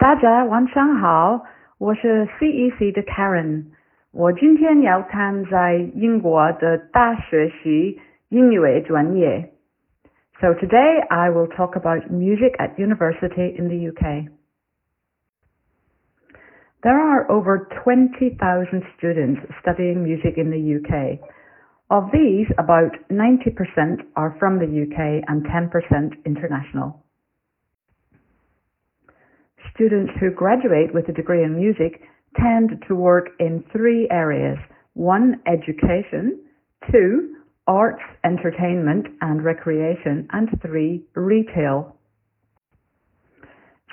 大家晚上好，我是 CEC 的 Karen。我今天要谈在英国的大学习英语专业。So today I will talk about music at university in the UK. There are over 20,000 students studying music in the UK. Of these, about 90% are from the UK and 10% international. Students who graduate with a degree in music tend to work in three areas. One, education. Two, arts, entertainment and recreation. And three, retail.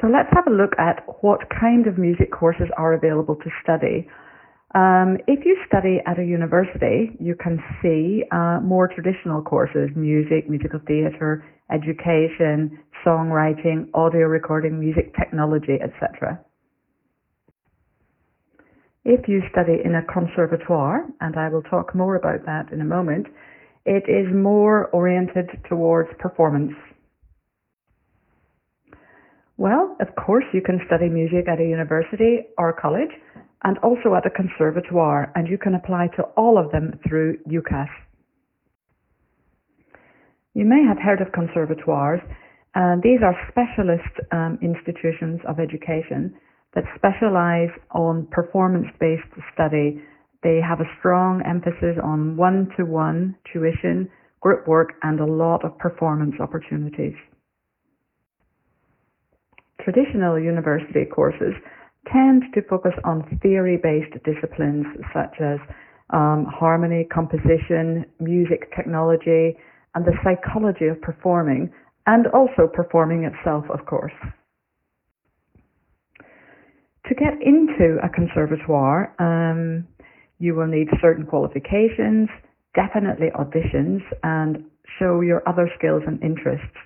So let's have a look at what kind of music courses are available to study. Um, if you study at a university, you can see uh, more traditional courses, music, musical theatre, education, songwriting, audio recording, music technology, etc. If you study in a conservatoire, and I will talk more about that in a moment, it is more oriented towards performance. Well, of course, you can study music at a university or college and also at a conservatoire, and you can apply to all of them through UCAS. You may have heard of conservatoires, and these are specialist um, institutions of education that specialize on performance based study. They have a strong emphasis on one to one tuition, group work, and a lot of performance opportunities. Traditional university courses tend to focus on theory-based disciplines such as um, harmony, composition, music technology, and the psychology of performing, and also performing itself, of course. To get into a conservatoire, um, you will need certain qualifications, definitely auditions, and show your other skills and interests.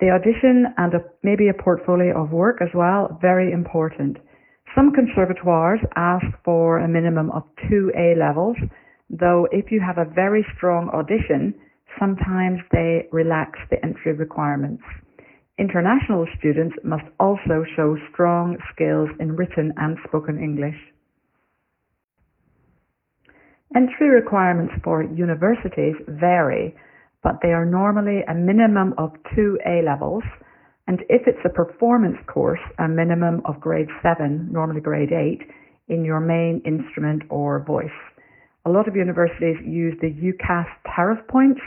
The audition and a, maybe a portfolio of work as well, very important. Some conservatoires ask for a minimum of two A levels, though if you have a very strong audition, sometimes they relax the entry requirements. International students must also show strong skills in written and spoken English. Entry requirements for universities vary, but they are normally a minimum of two A levels and if it's a performance course, a minimum of grade 7, normally grade 8, in your main instrument or voice. A lot of universities use the UCAS tariff points,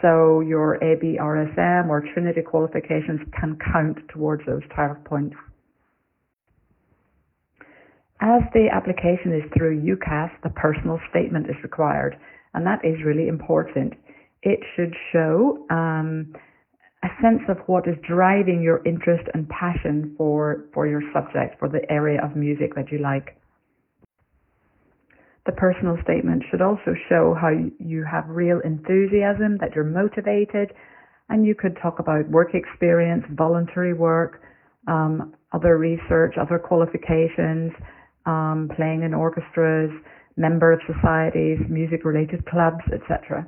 so your ABRSM or Trinity qualifications can count towards those tariff points. As the application is through UCAS, the personal statement is required, and that is really important. It should show um, a sense of what is driving your interest and passion for, for your subject, for the area of music that you like. The personal statement should also show how you have real enthusiasm, that you're motivated, and you could talk about work experience, voluntary work, um, other research, other qualifications, um, playing in orchestras, member of societies, music related clubs, etc.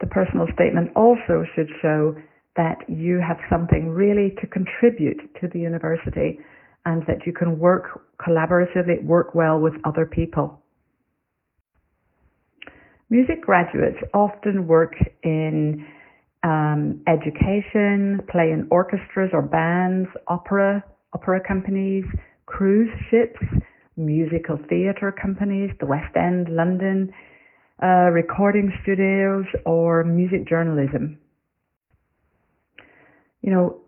The personal statement also should show that you have something really to contribute to the university and that you can work collaboratively, work well with other people. Music graduates often work in um, education, play in orchestras or bands, opera, opera companies, cruise ships, musical theatre companies, the West End, London, uh, recording studios, or music journalism. You know,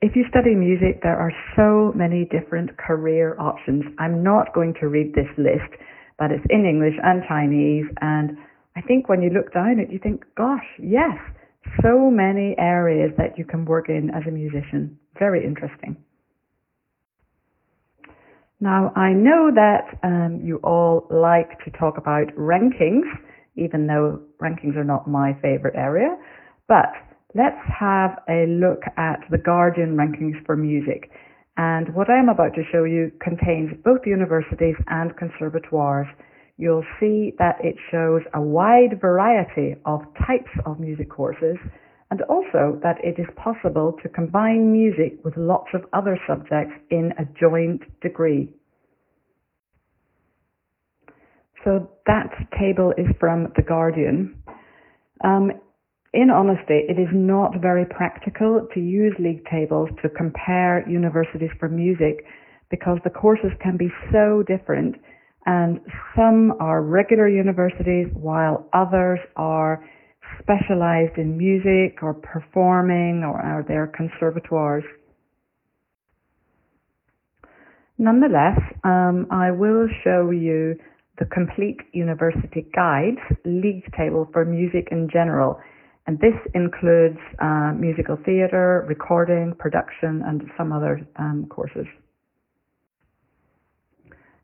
if you study music, there are so many different career options. I'm not going to read this list, but it's in English and Chinese. And I think when you look down it, you think, gosh, yes, so many areas that you can work in as a musician. Very interesting. Now, I know that um, you all like to talk about rankings even though rankings are not my favorite area. But let's have a look at the Guardian rankings for music. And what I am about to show you contains both universities and conservatoires. You'll see that it shows a wide variety of types of music courses and also that it is possible to combine music with lots of other subjects in a joint degree. So that table is from The Guardian. Um, in honesty, it is not very practical to use league tables to compare universities for music because the courses can be so different and some are regular universities while others are specialized in music or performing or are there conservatoires. Nonetheless, um, I will show you the complete university guides league table for music in general. And this includes uh, musical theatre, recording, production, and some other um, courses.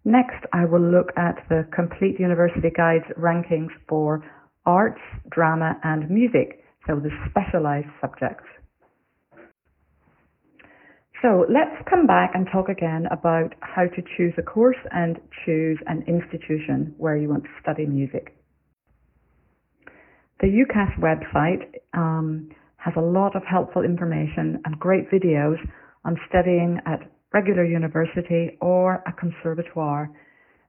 Next, I will look at the complete university guides rankings for arts, drama, and music, so the specialized subjects. So let's come back and talk again about how to choose a course and choose an institution where you want to study music. The UCAS website um, has a lot of helpful information and great videos on studying at regular university or a conservatoire.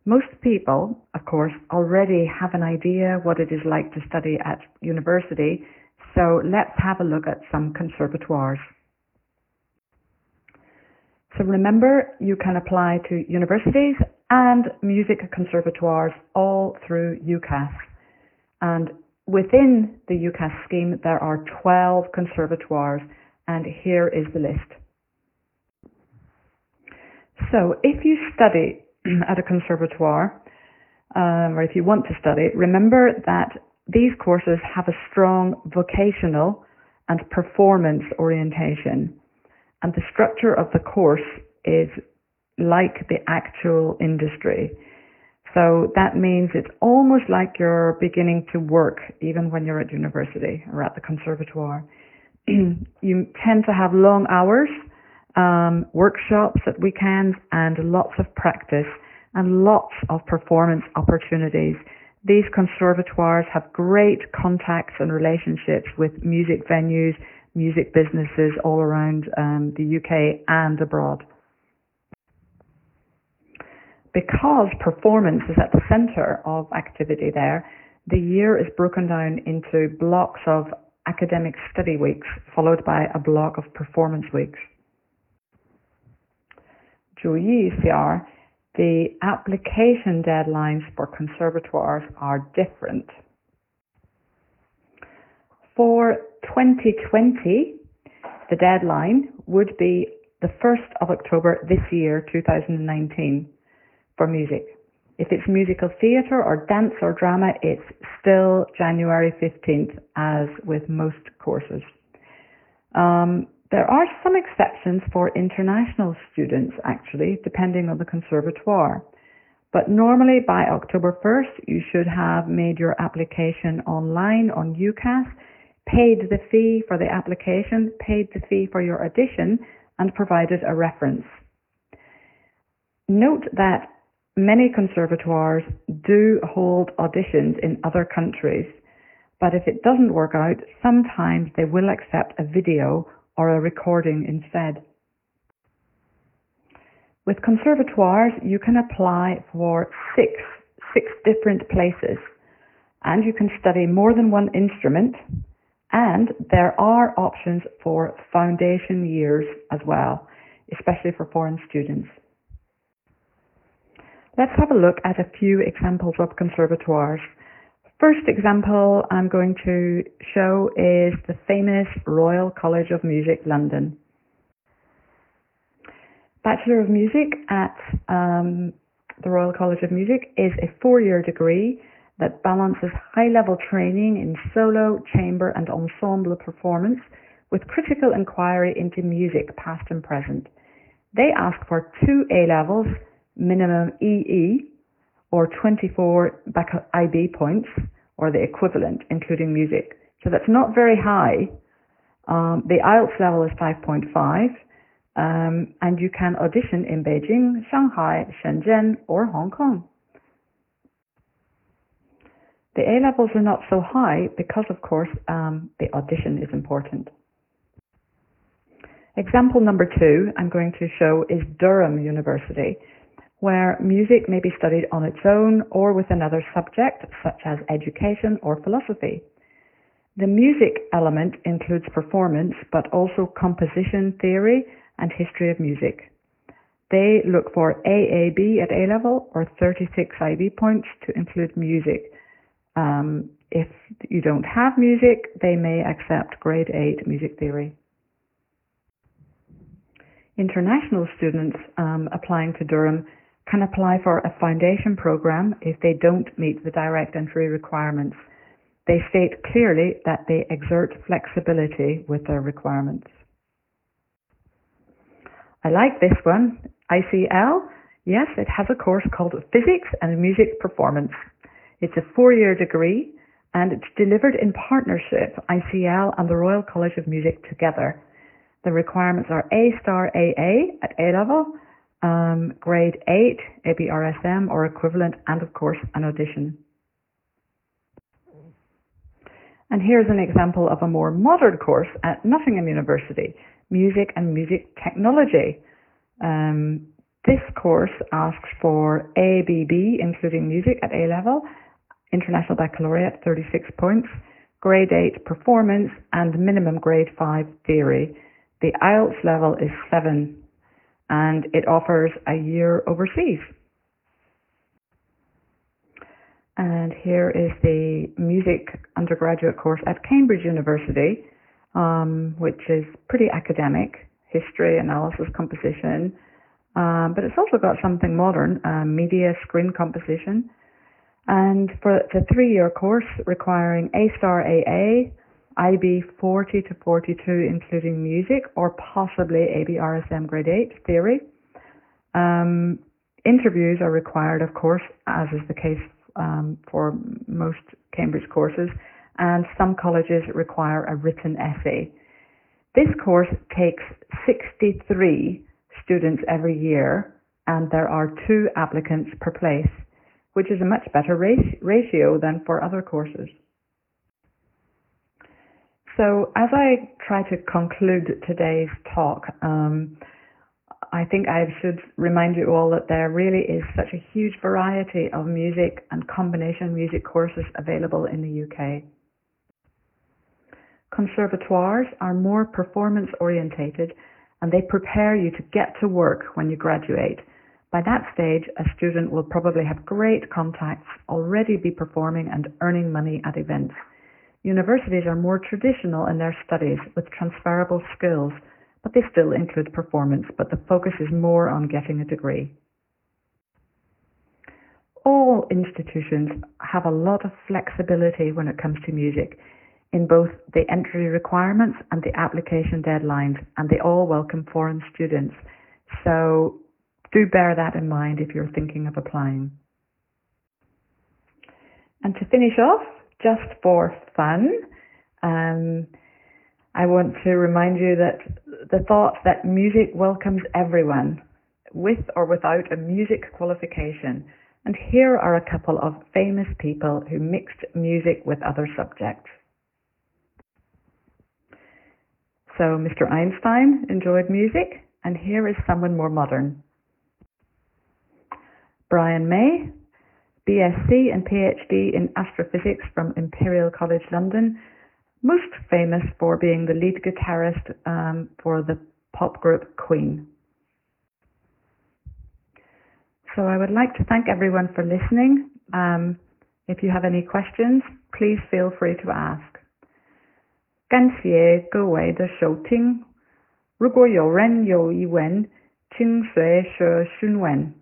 Most people, of course, already have an idea what it is like to study at university, so let's have a look at some conservatoires. So remember, you can apply to universities and music conservatoires all through UCAS. And within the UCAS scheme, there are 12 conservatoires, and here is the list. So if you study at a conservatoire, um, or if you want to study, remember that these courses have a strong vocational and performance orientation and the structure of the course is like the actual industry. So that means it's almost like you're beginning to work even when you're at university or at the conservatoire. you tend to have long hours, um, workshops at weekends, and lots of practice and lots of performance opportunities. These conservatoires have great contacts and relationships with music venues, music businesses all around um, the UK and abroad. Because performance is at the center of activity there, the year is broken down into blocks of academic study weeks, followed by a block of performance weeks. Joyi CR, the application deadlines for conservatoires are different for 2020, the deadline would be the 1st of October this year, 2019, for music. If it's musical theatre or dance or drama, it's still January 15th, as with most courses. Um, there are some exceptions for international students, actually, depending on the conservatoire. But normally by October 1st, you should have made your application online on UCAS paid the fee for the application, paid the fee for your audition, and provided a reference. Note that many conservatoires do hold auditions in other countries, but if it doesn't work out, sometimes they will accept a video or a recording instead. With conservatoires, you can apply for six, six different places, and you can study more than one instrument, and there are options for foundation years as well, especially for foreign students. Let's have a look at a few examples of conservatoires. First example I'm going to show is the famous Royal College of Music, London. Bachelor of Music at um, the Royal College of Music is a four-year degree that balances high level training in solo, chamber, and ensemble performance with critical inquiry into music, past and present. They ask for two A levels, minimum EE, or 24 IB points, or the equivalent, including music. So that's not very high. Um, the IELTS level is 5.5, um, and you can audition in Beijing, Shanghai, Shenzhen, or Hong Kong. The A levels are not so high because, of course, um, the audition is important. Example number two I'm going to show is Durham University, where music may be studied on its own or with another subject, such as education or philosophy. The music element includes performance, but also composition theory and history of music. They look for AAB at A level or 36 IB points to include music. Um, if you don't have music, they may accept grade 8 music theory. International students um, applying to Durham can apply for a foundation program if they don't meet the direct entry requirements. They state clearly that they exert flexibility with their requirements. I like this one. ICL, yes, it has a course called Physics and Music Performance. It's a four-year degree and it's delivered in partnership, ICL and the Royal College of Music together. The requirements are A star AA at A level, um, grade 8, ABRSM or equivalent, and of course an audition. And here's an example of a more modern course at Nottingham University, Music and Music Technology. Um, this course asks for ABB, including music at A level, International Baccalaureate 36 points, grade 8 performance, and minimum grade 5 theory. The IELTS level is 7 and it offers a year overseas. And here is the music undergraduate course at Cambridge University, um, which is pretty academic, history, analysis, composition. Um, but it's also got something modern, uh, media, screen composition. And for the three-year course requiring A star AA, IB 40 to 42, including music, or possibly ABRSM grade 8 theory. Um, interviews are required, of course, as is the case um, for most Cambridge courses, and some colleges require a written essay. This course takes 63 students every year, and there are two applicants per place, which is a much better ratio than for other courses. So, as I try to conclude today's talk, um, I think I should remind you all that there really is such a huge variety of music and combination music courses available in the UK. Conservatoires are more performance orientated and they prepare you to get to work when you graduate. By that stage, a student will probably have great contacts, already be performing and earning money at events. Universities are more traditional in their studies with transferable skills but they still include performance, but the focus is more on getting a degree. All institutions have a lot of flexibility when it comes to music in both the entry requirements and the application deadlines, and they all welcome foreign students. So do bear that in mind if you're thinking of applying. And to finish off, just for fun, um, I want to remind you that the thought that music welcomes everyone, with or without a music qualification. And here are a couple of famous people who mixed music with other subjects. So Mr. Einstein enjoyed music, and here is someone more modern. Brian May, BSc and PhD in astrophysics from Imperial College London, most famous for being the lead guitarist um, for the pop group Queen. So I would like to thank everyone for listening. Um, if you have any questions, please feel free to ask. 感谢各位的收听。如果有人有疑问，请随时询问。